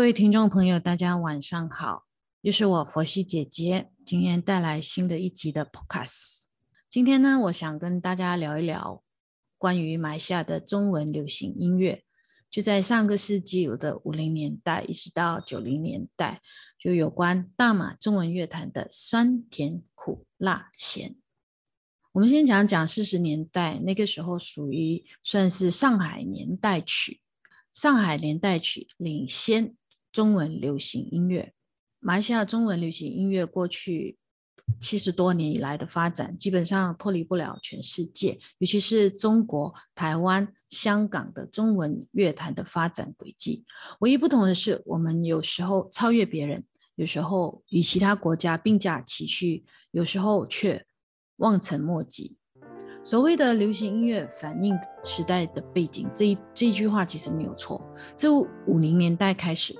各位听众朋友，大家晚上好，又是我佛系姐姐，今天带来新的一集的 Podcast。今天呢，我想跟大家聊一聊关于马来西亚的中文流行音乐。就在上个世纪有的五零年代，一直到九零年代，就有关大马中文乐坛的酸甜苦辣咸。我们先讲讲四十年代，那个时候属于算是上海年代曲，上海年代曲领先。中文流行音乐，马来西亚中文流行音乐过去七十多年以来的发展，基本上脱离不了全世界，尤其是中国、台湾、香港的中文乐坛的发展轨迹。唯一不同的是，我们有时候超越别人，有时候与其他国家并驾齐驱，有时候却望尘莫及。所谓的流行音乐反映时代的背景，这一这一句话其实没有错。自五零年代开始。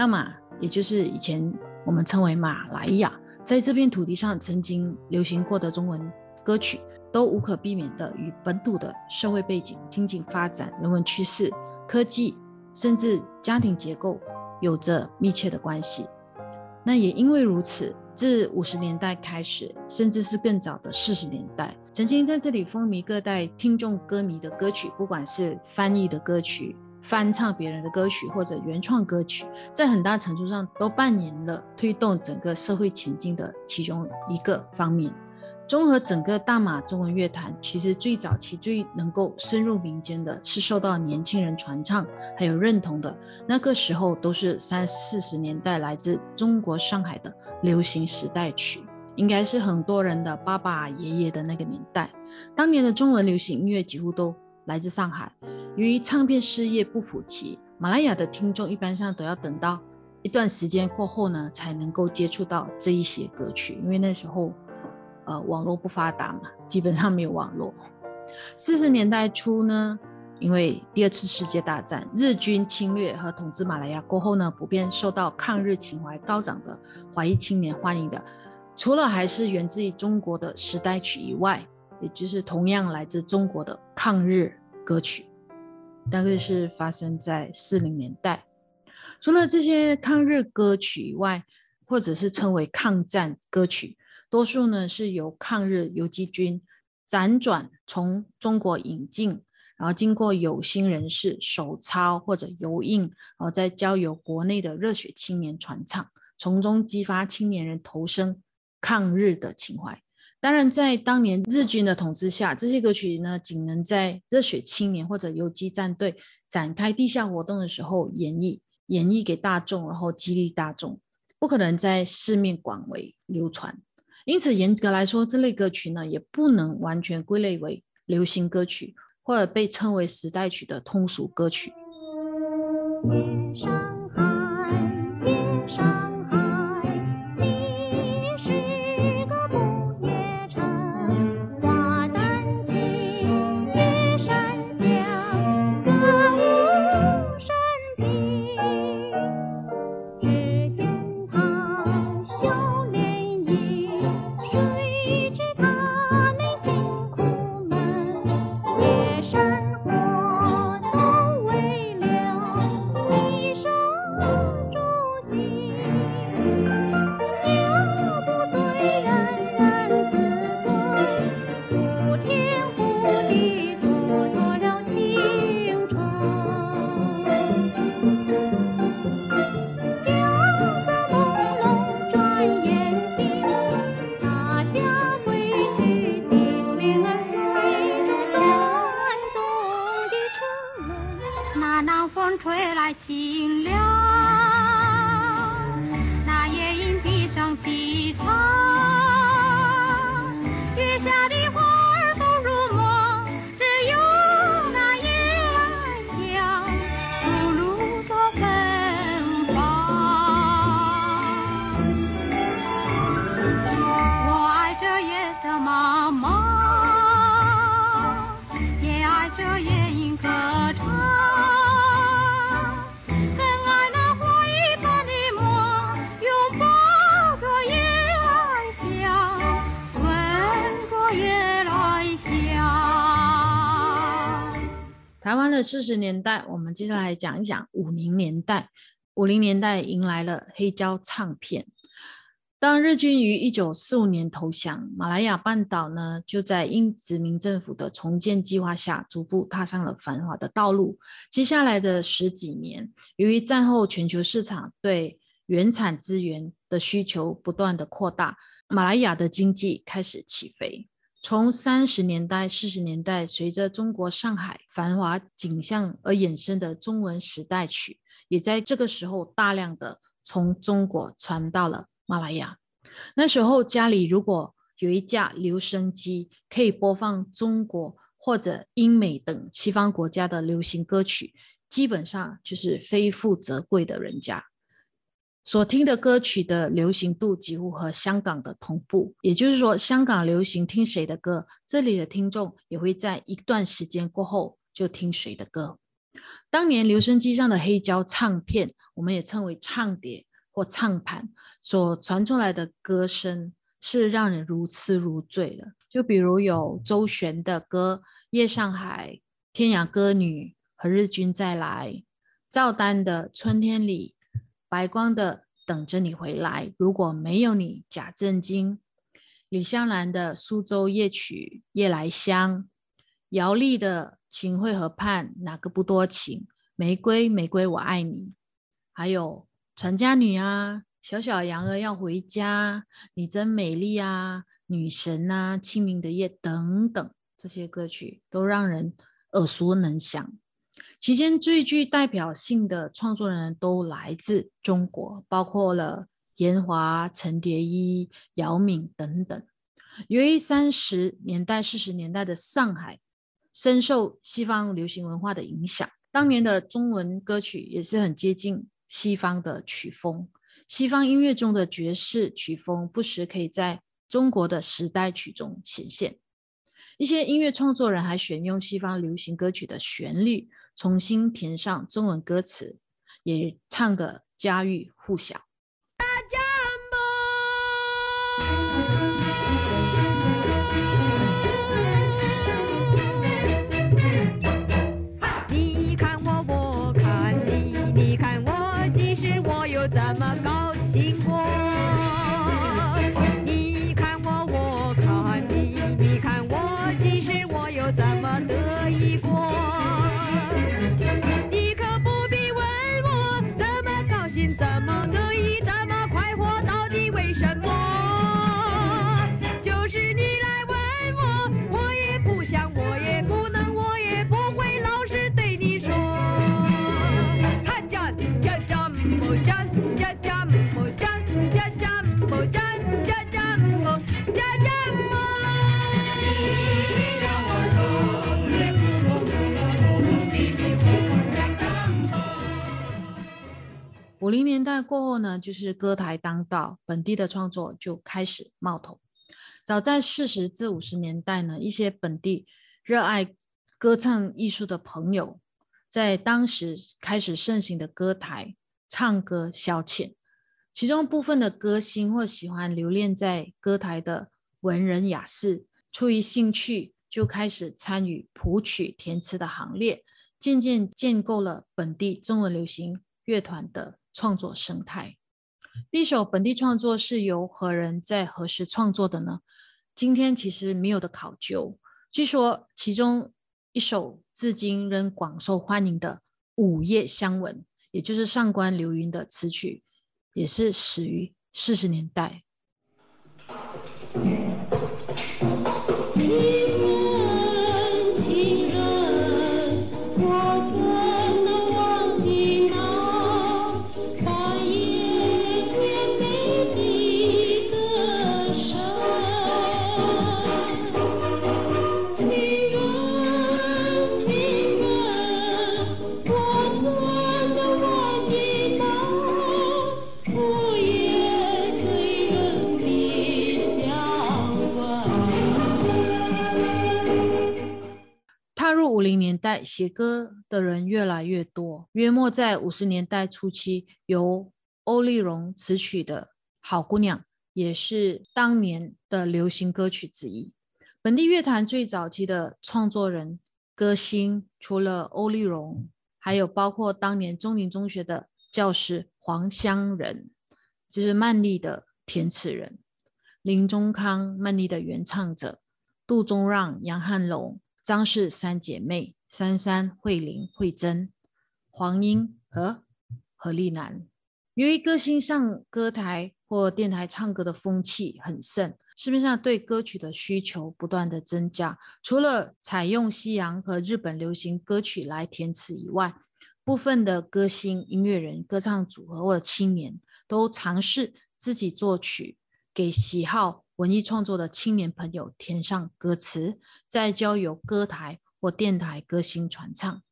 那马，也就是以前我们称为马来亚，在这片土地上曾经流行过的中文歌曲，都无可避免的与本土的社会背景、经济发展、人文趋势、科技，甚至家庭结构有着密切的关系。那也因为如此，自五十年代开始，甚至是更早的四十年代，曾经在这里风靡各代听众歌迷的歌曲，不管是翻译的歌曲。翻唱别人的歌曲或者原创歌曲，在很大程度上都扮演了推动整个社会前进的其中一个方面。综合整个大马中文乐坛，其实最早期最能够深入民间的是受到年轻人传唱还有认同的。那个时候都是三四十年代来自中国上海的流行时代曲，应该是很多人的爸爸爷爷的那个年代。当年的中文流行音乐几乎都来自上海。由于唱片事业不普及，马来亚的听众一般上都要等到一段时间过后呢，才能够接触到这一些歌曲。因为那时候，呃，网络不发达嘛，基本上没有网络。四十年代初呢，因为第二次世界大战，日军侵略和统治马来亚过后呢，普遍受到抗日情怀高涨的华裔青年欢迎的，除了还是源自于中国的时代曲以外，也就是同样来自中国的抗日歌曲。大概是发生在四零年代。除了这些抗日歌曲以外，或者是称为抗战歌曲，多数呢是由抗日游击军辗转从中国引进，然后经过有心人士手抄或者油印，然后再交由国内的热血青年传唱，从中激发青年人投身抗日的情怀。当然，在当年日军的统治下，这些歌曲呢，仅能在热血青年或者游击战队展开地下活动的时候演绎，演绎给大众，然后激励大众，不可能在市面广为流传。因此，严格来说，这类歌曲呢，也不能完全归类为流行歌曲，或者被称为时代曲的通俗歌曲。四十年代，我们接下来讲一讲五零年代。五零年代迎来了黑胶唱片。当日军于一九四五年投降，马来亚半岛呢就在英殖民政府的重建计划下，逐步踏上了繁华的道路。接下来的十几年，由于战后全球市场对原产资源的需求不断的扩大，马来亚的经济开始起飞。从三十年代、四十年代，随着中国上海繁华景象而衍生的中文时代曲，也在这个时候大量的从中国传到了。马来亚那时候家里如果有一架留声机，可以播放中国或者英美等西方国家的流行歌曲，基本上就是非富则贵的人家。所听的歌曲的流行度几乎和香港的同步，也就是说，香港流行听谁的歌，这里的听众也会在一段时间过后就听谁的歌。当年留声机上的黑胶唱片，我们也称为唱碟。或唱盘所传出来的歌声是让人如痴如醉的，就比如有周璇的歌《夜上海》，天涯歌女《和日君再来》，赵丹的《春天里》，白光的《等着你回来》，如果没有你，假正经，李香兰的《苏州夜曲》，夜来香，姚丽的《秦桧河畔》，哪个不多情？玫瑰玫瑰我爱你，还有。传家女啊，小小羊儿要回家，你真美丽啊，女神啊，清明的夜等等，这些歌曲都让人耳熟能详。期间最具代表性的创作人都来自中国，包括了严华、陈蝶衣、姚敏等等。由于三十年代、四十年代的上海深受西方流行文化的影响，当年的中文歌曲也是很接近。西方的曲风，西方音乐中的爵士曲风，不时可以在中国的时代曲中显现。一些音乐创作人还选用西方流行歌曲的旋律，重新填上中文歌词，也唱得家喻户晓。五零年代过后呢，就是歌台当道，本地的创作就开始冒头。早在四十至五十年代呢，一些本地热爱歌唱艺术的朋友，在当时开始盛行的歌台唱歌消遣。其中部分的歌星或喜欢留恋在歌台的文人雅士，出于兴趣就开始参与谱曲填词的行列，渐渐建构了本地中文流行乐团的。创作生态，第一首本地创作是由何人在何时创作的呢？今天其实没有的考究。据说其中一首至今仍广受欢迎的《午夜香吻》，也就是上官流云的词曲，也是始于四十年代。代写歌的人越来越多，约莫在五十年代初期，由欧丽蓉词曲的《好姑娘》也是当年的流行歌曲之一。本地乐坛最早期的创作人、歌星，除了欧丽蓉，还有包括当年中林中学的教师黄香仁，就是曼丽的填词人；林中康，曼丽的原唱者；杜宗让、杨汉龙、张氏三姐妹，珊珊、慧玲、慧珍、黄英和何丽楠。由于歌星上歌台或电台唱歌的风气很盛。市面上对歌曲的需求不断的增加，除了采用西洋和日本流行歌曲来填词以外，部分的歌星、音乐人、歌唱组合或者青年都尝试自己作曲，给喜好文艺创作的青年朋友填上歌词，再交由歌台或电台歌星传唱。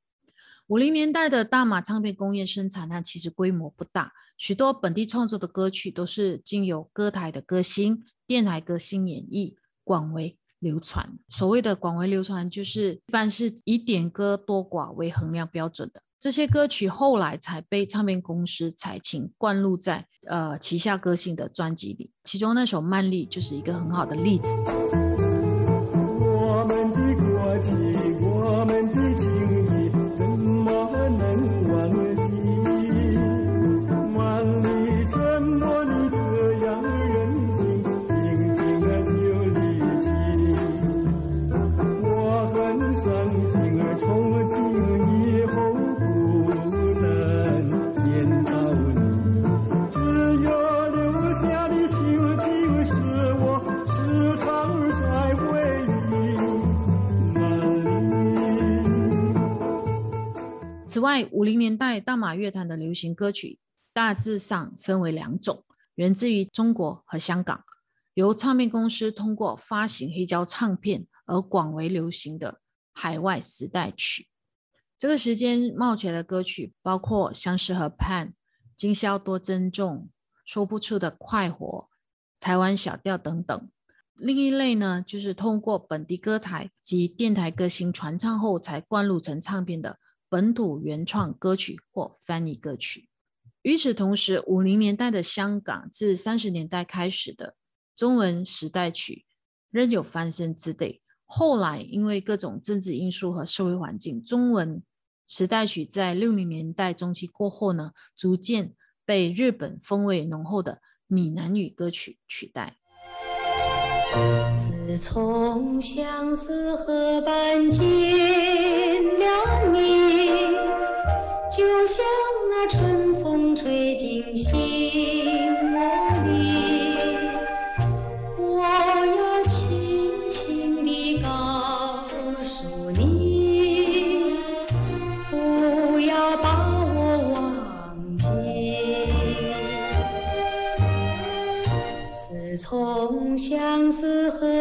五零年代的大马唱片工业生产量其实规模不大，许多本地创作的歌曲都是经由歌台的歌星。电台歌星演绎广为流传。所谓的广为流传，就是一般是以点歌多寡为衡量标准的。这些歌曲后来才被唱片公司采请灌录在呃旗下歌星的专辑里，其中那首《曼丽》就是一个很好的例子。此外，五零年代大马乐坛的流行歌曲大致上分为两种：源自于中国和香港，由唱片公司通过发行黑胶唱片而广为流行的海外时代曲。这个时间冒起来的歌曲包括《相思河畔》《今宵多珍重》《说不出的快活》《台湾小调》等等。另一类呢，就是通过本地歌台及电台歌星传唱后才灌录成唱片的。本土原创歌曲或翻译歌曲。与此同时，五零年代的香港自三十年代开始的中文时代曲仍有翻身之地。后来因为各种政治因素和社会环境，中文时代曲在六零年代中期过后呢，逐渐被日本风味浓厚的闽南语歌曲取代。自从相思河畔见了你，就像相思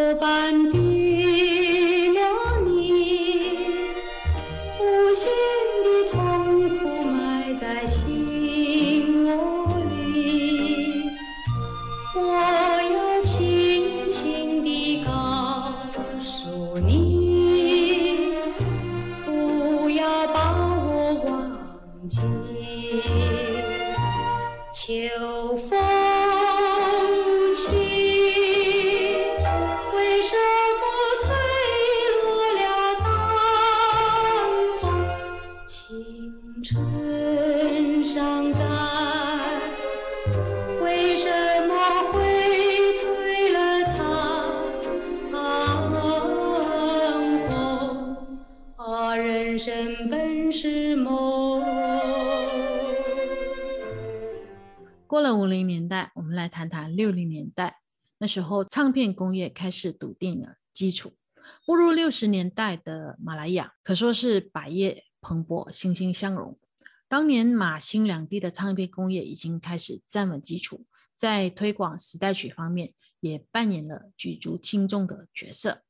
时候，唱片工业开始笃定了基础。步入六十年代的马来亚，可说是百业蓬勃、欣欣向荣。当年马新两地的唱片工业已经开始站稳基础，在推广时代曲方面也扮演了举足轻重的角色。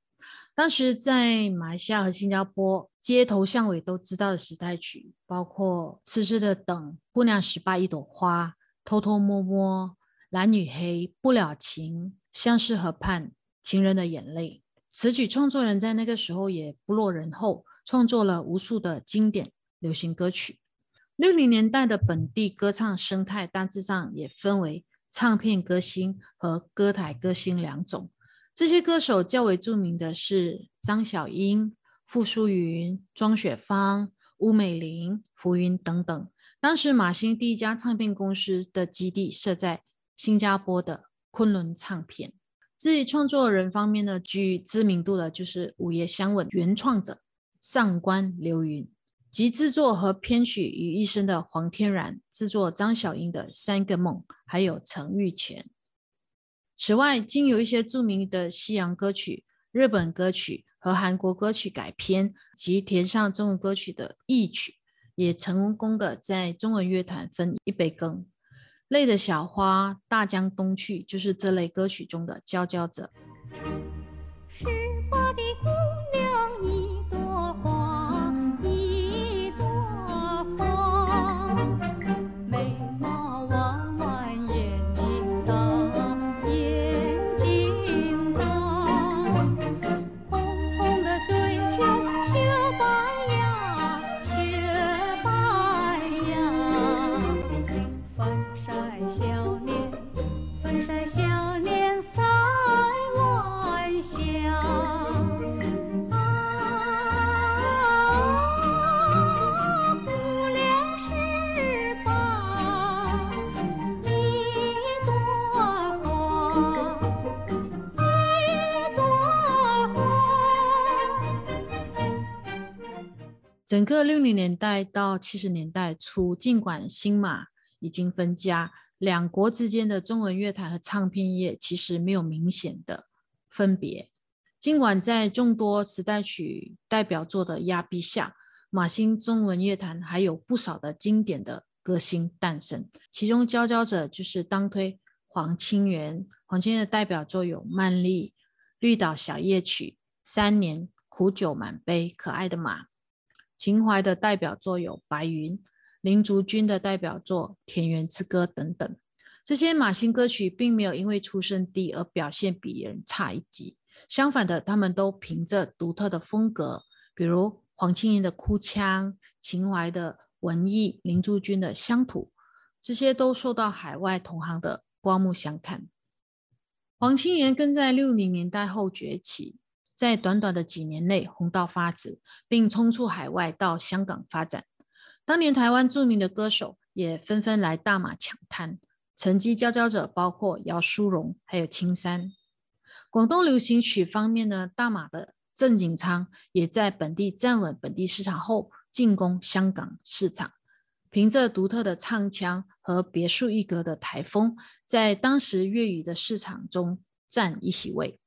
当时在马来西亚和新加坡，街头巷尾都知道的时代曲，包括《痴痴的等》《姑娘十八一朵花》。偷偷摸摸，蓝与黑，不了情，相思河畔，情人的眼泪。词曲创作人在那个时候也不落人后，创作了无数的经典流行歌曲。六零年代的本地歌唱生态大致上也分为唱片歌星和歌台歌星两种。这些歌手较为著名的是张小英、傅淑云、庄雪芳、巫美玲、浮云等等。当时马星第一家唱片公司的基地设在新加坡的昆仑唱片。至于创作人方面呢，具知名度的就是《午夜香吻》原创者上官流云，及制作和编曲于一身的黄天然，制作张小英的《三个梦》，还有陈玉泉。此外，经有一些著名的西洋歌曲、日本歌曲和韩国歌曲改编及填上中文歌曲的译曲。也成功的在中文乐坛分一杯羹，《泪的小花》《大江东去》就是这类歌曲中的佼佼者。整个六零年代到七十年代初，尽管新马已经分家，两国之间的中文乐坛和唱片业其实没有明显的分别。尽管在众多时代曲代表作的压逼下，马新中文乐坛还有不少的经典的歌星诞生，其中佼佼者就是当推黄清源。黄清源的代表作有《曼丽》《绿岛小夜曲》《三年》《苦酒满杯》《可爱的马》。秦怀的代表作有《白云》，林竹君的代表作《田园之歌》等等。这些马新歌曲并没有因为出身低而表现比人差一级，相反的，他们都凭着独特的风格，比如黄清源的哭腔、秦怀的文艺、林竹君的乡土，这些都受到海外同行的刮目相看。黄清源更在六零年代后崛起。在短短的几年内红到发紫，并冲出海外到香港发展。当年台湾著名的歌手也纷纷来大马抢滩，成绩佼佼者包括姚淑荣还有青山。广东流行曲方面呢，大马的郑景昌也在本地站稳本地市场后，进攻香港市场，凭着独特的唱腔和别树一格的台风，在当时粤语的市场中占一席位。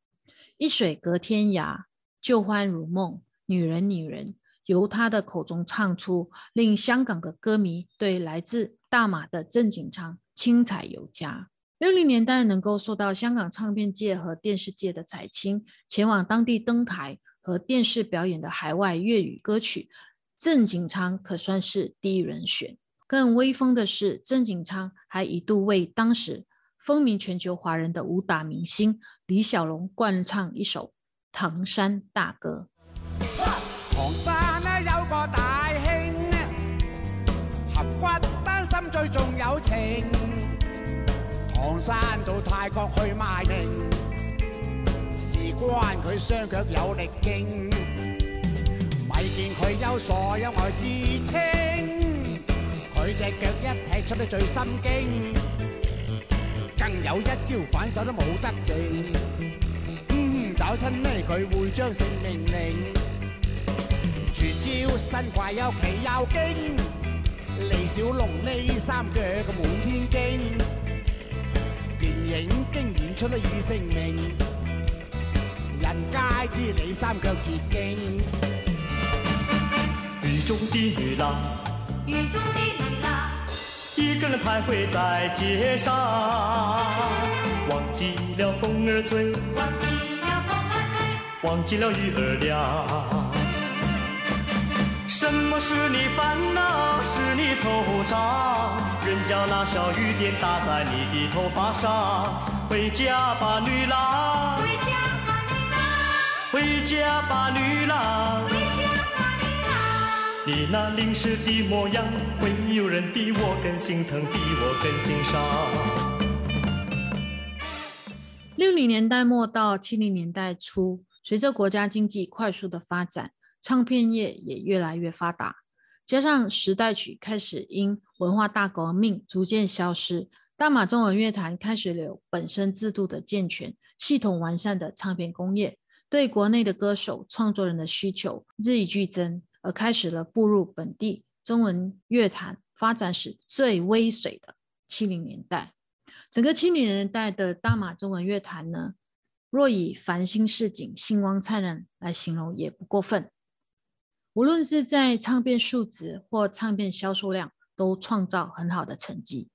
一水隔天涯，旧欢如梦，女人女人，由他的口中唱出，令香港的歌迷对来自大马的郑景昌青采有加。六零年代能够受到香港唱片界和电视界的采青，前往当地登台和电视表演的海外粤语歌曲，郑景昌可算是第一人选。更威风的是，郑景昌还一度为当时。风靡全球华人的武打明星李小龙灌唱一首《唐山大哥》。唐山呢有个大兄，合骨丹心最重友情。唐山到泰国去卖命，事关佢双脚有力劲。咪见佢有傻有呆自称，佢只脚一踢出得最心经。更有一招反手都冇得剩，嗯，找亲呢佢会将性命令。绝招身怪有奇有惊，李小龙呢三脚个满天经，电影经演出得以成名，人皆知你三脚绝劲。雨中的女郎，雨中的女郎。一个人徘徊在街上，忘记了风儿吹，忘记了风儿吹，忘记了雨儿凉。什么是你烦恼？是你惆怅？人家那小雨点打在你的头发上。回家吧，女郎，回家吧，女郎，回家吧，女郎。你那淋湿的模样，会有人比我更心疼，比我更欣赏。六零年代末到七零年代初，随着国家经济快速的发展，唱片业也越来越发达。加上时代曲开始因文化大革命逐渐消失，大马中文乐坛开始有本身制度的健全、系统完善的唱片工业，对国内的歌手、创作人的需求日益剧增，而开始了步入本地中文乐坛发展史最微水的七零年代。整个七零年代的大马中文乐坛呢，若以繁星似锦、星光灿烂来形容，也不过分。无论是在唱片数值或唱片销售量，都创造很好的成绩。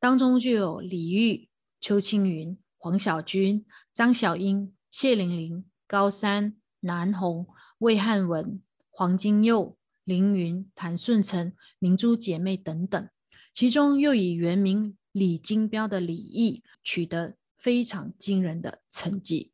当中就有李煜、邱青云、黄小军、张小英、谢玲玲、高山、南红、魏汉文、黄金佑、凌云、谭顺成、明珠姐妹等等。其中又以原名李金彪的李毅取得非常惊人的成绩。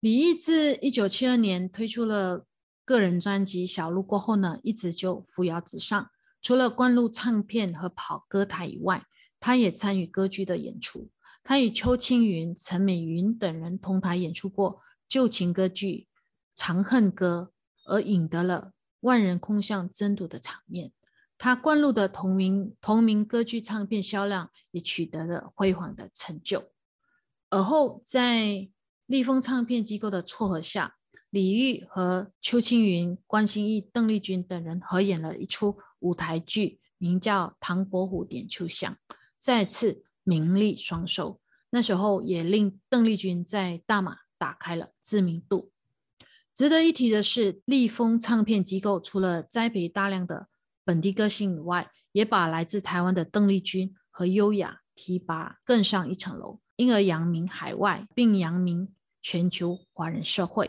李毅自一九七二年推出了个人专辑《小路》过后呢，一直就扶摇直上。除了灌录唱片和跑歌台以外，他也参与歌剧的演出。他与邱青云、陈美云等人同台演出过旧情歌剧《长恨歌》，而引得了万人空巷争夺的场面。他灌录的同名同名歌剧唱片销量也取得了辉煌的成就。而后，在立丰唱片机构的撮合下，李玉和邱青云、关心义、邓丽君等人合演了一出舞台剧，名叫《唐伯虎点秋香》，再次名利双收。那时候也令邓丽君在大马打开了知名度。值得一提的是，立丰唱片机构除了栽培大量的本地歌星以外，也把来自台湾的邓丽君和优雅提拔更上一层楼，因而扬名海外，并扬名全球华人社会。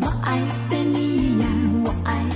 我爱的你呀，我爱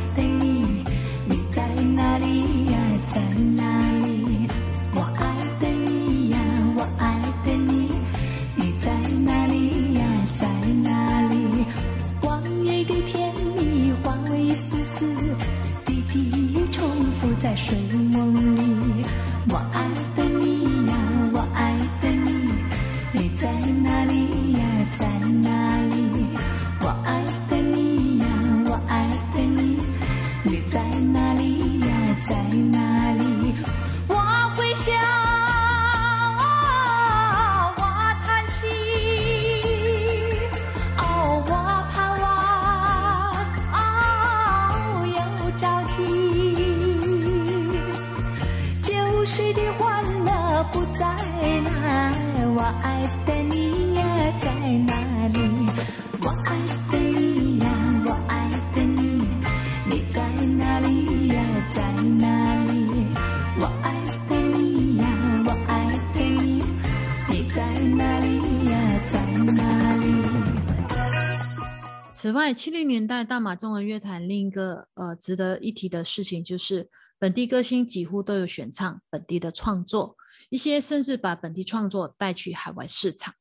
此外，七零年代大马中文乐坛另一个呃值得一提的事情，就是本地歌星几乎都有选唱本地的创作，一些甚至把本地创作带去海外市场。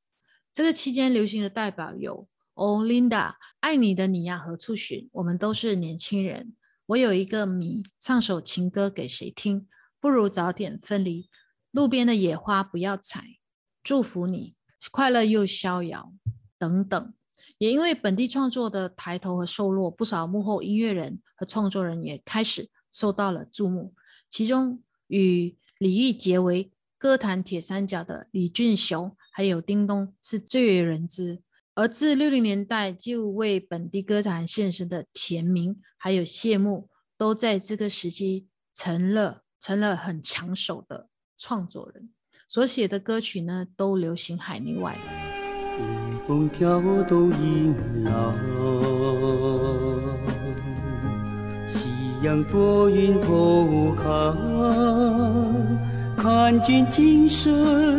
这个期间流行的代表有 Olinda、爱你的你呀何处寻？我们都是年轻人。我有一个谜，唱首情歌给谁听？不如早点分离。路边的野花不要采，祝福你快乐又逍遥等等。也因为本地创作的抬头和受落，不少幕后音乐人和创作人也开始受到了注目。其中与李煜结为歌坛铁三角的李俊雄，还有叮咚是最为人知。而自六零年代就为本地歌坛献身的田明，还有谢幕，都在这个时期成了成了很抢手的创作人，所写的歌曲呢都流行海内外。风挑动银浪，夕阳拨云偷看，看见金色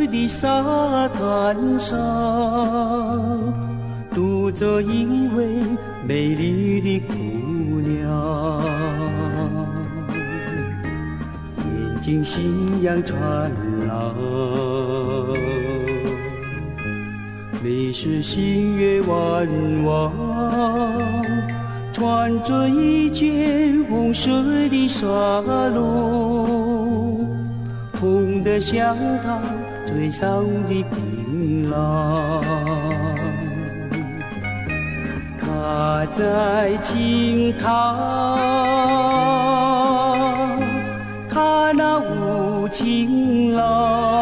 的沙滩上，独着一位美丽的姑娘，眼睛星样灿烂。是星月弯弯穿着一件红色的纱笼红得像她嘴上的槟榔她在轻叹叹那无情郎。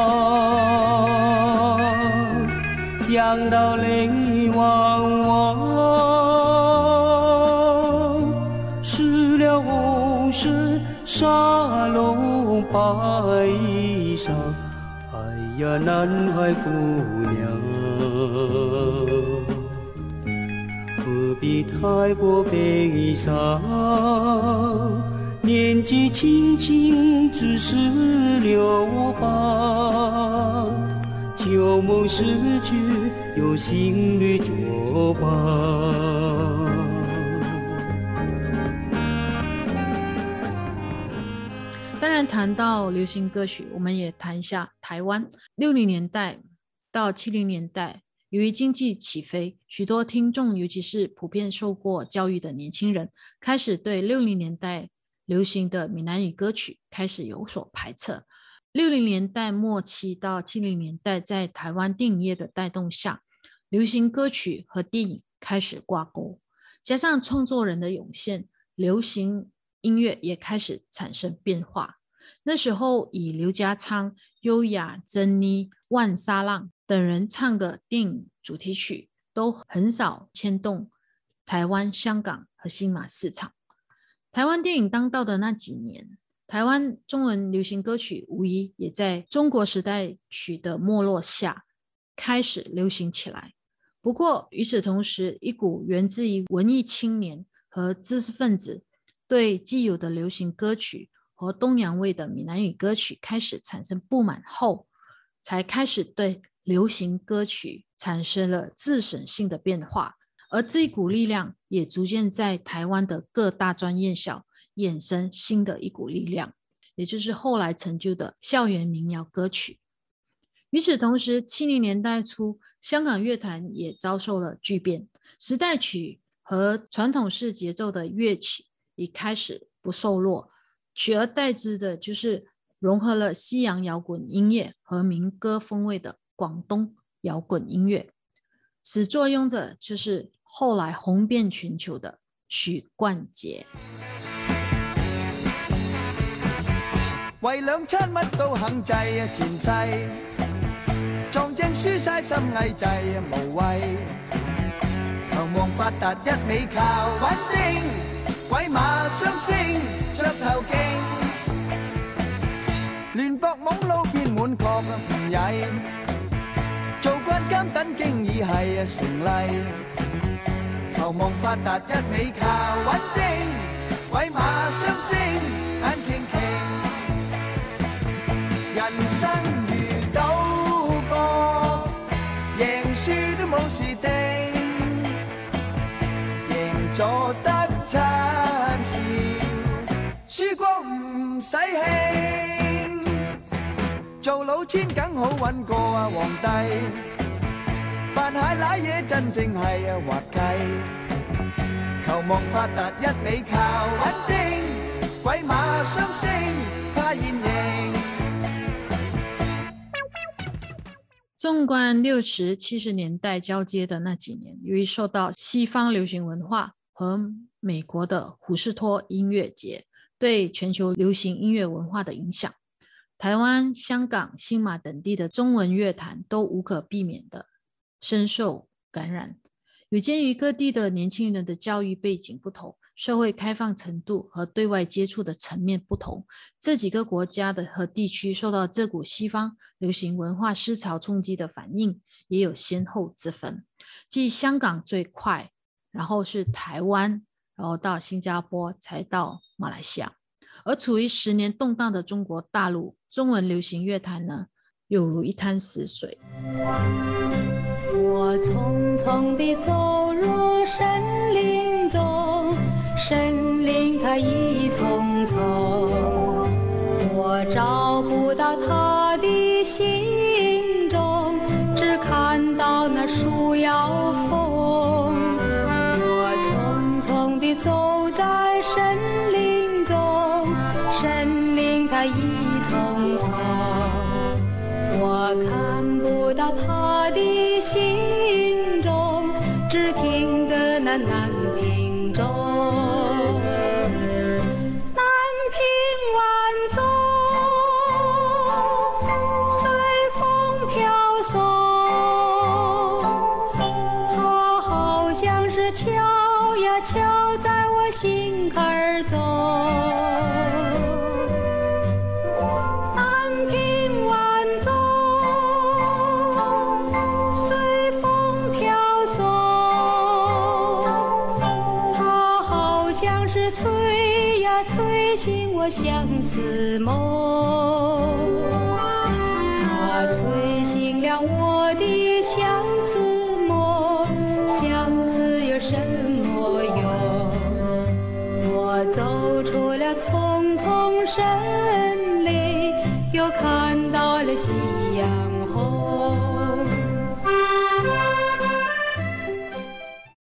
想到泪汪汪，湿了红衫，沙漏白纱。哎呀，南海姑娘，何必太过悲伤？年纪轻轻，只是留吧。旧梦失去有新侣作伴。当然，谈到流行歌曲，我们也谈一下台湾六零年代到七零年代，由于经济起飞，许多听众，尤其是普遍受过教育的年轻人，开始对六零年代流行的闽南语歌曲开始有所排斥。六零年代末期到七零年代，在台湾电影业的带动下，流行歌曲和电影开始挂钩，加上创作人的涌现，流行音乐也开始产生变化。那时候，以刘家昌、优雅、珍妮、万沙浪等人唱的电影主题曲，都很少牵动台湾、香港和新马市场。台湾电影当道的那几年，台湾中文流行歌曲无疑也在中国时代曲的没落下开始流行起来。不过，与此同时，一股源自于文艺青年和知识分子对既有的流行歌曲和东洋味的闽南语歌曲开始产生不满后，才开始对流行歌曲产生了自审性的变化。而这股力量也逐渐在台湾的各大专院校衍生新的一股力量，也就是后来成就的校园民谣歌曲。与此同时，七零年代初，香港乐团也遭受了巨变，时代曲和传统式节奏的乐曲已开始不受落，取而代之的就是融合了西洋摇滚音乐和民歌风味的广东摇滚音乐。始作俑者就是后来红遍全球的许冠杰。为两餐乜都肯制啊，前世撞正输晒心翳滯啊，无谓求望发达一味靠稳定，鬼馬雙星着頭勁，亂搏懵撈變滿確啊唔曳。做慣監等经已系啊成例，求望发达一味靠稳定，鬼馬雙星人生如赌博，赢输都冇事定，赢咗得餐笑，输光唔使气。做老千梗好揾过啊皇帝，扮蟹賴嘢真正系啊滑稽，求望发达一味靠稳定，鬼馬雙星怕现形。纵观六十、七十年代交接的那几年，由于受到西方流行文化和美国的虎式托音乐节对全球流行音乐文化的影响，台湾、香港、新马等地的中文乐坛都无可避免的深受感染。有鉴于各地的年轻人的教育背景不同，社会开放程度和对外接触的层面不同，这几个国家的和地区受到这股西方流行文化思潮冲击的反应也有先后之分。即香港最快，然后是台湾，然后到新加坡，才到马来西亚。而处于十年动荡的中国大陆，中文流行乐坛呢，犹如一滩死水。我匆匆地走入森林中，森林它一丛丛，我找不到他的行踪，只看到那树摇风。我匆匆地走在森林中，森林它一丛丛。我看不到他的行踪，只听得那南屏钟。相思梦，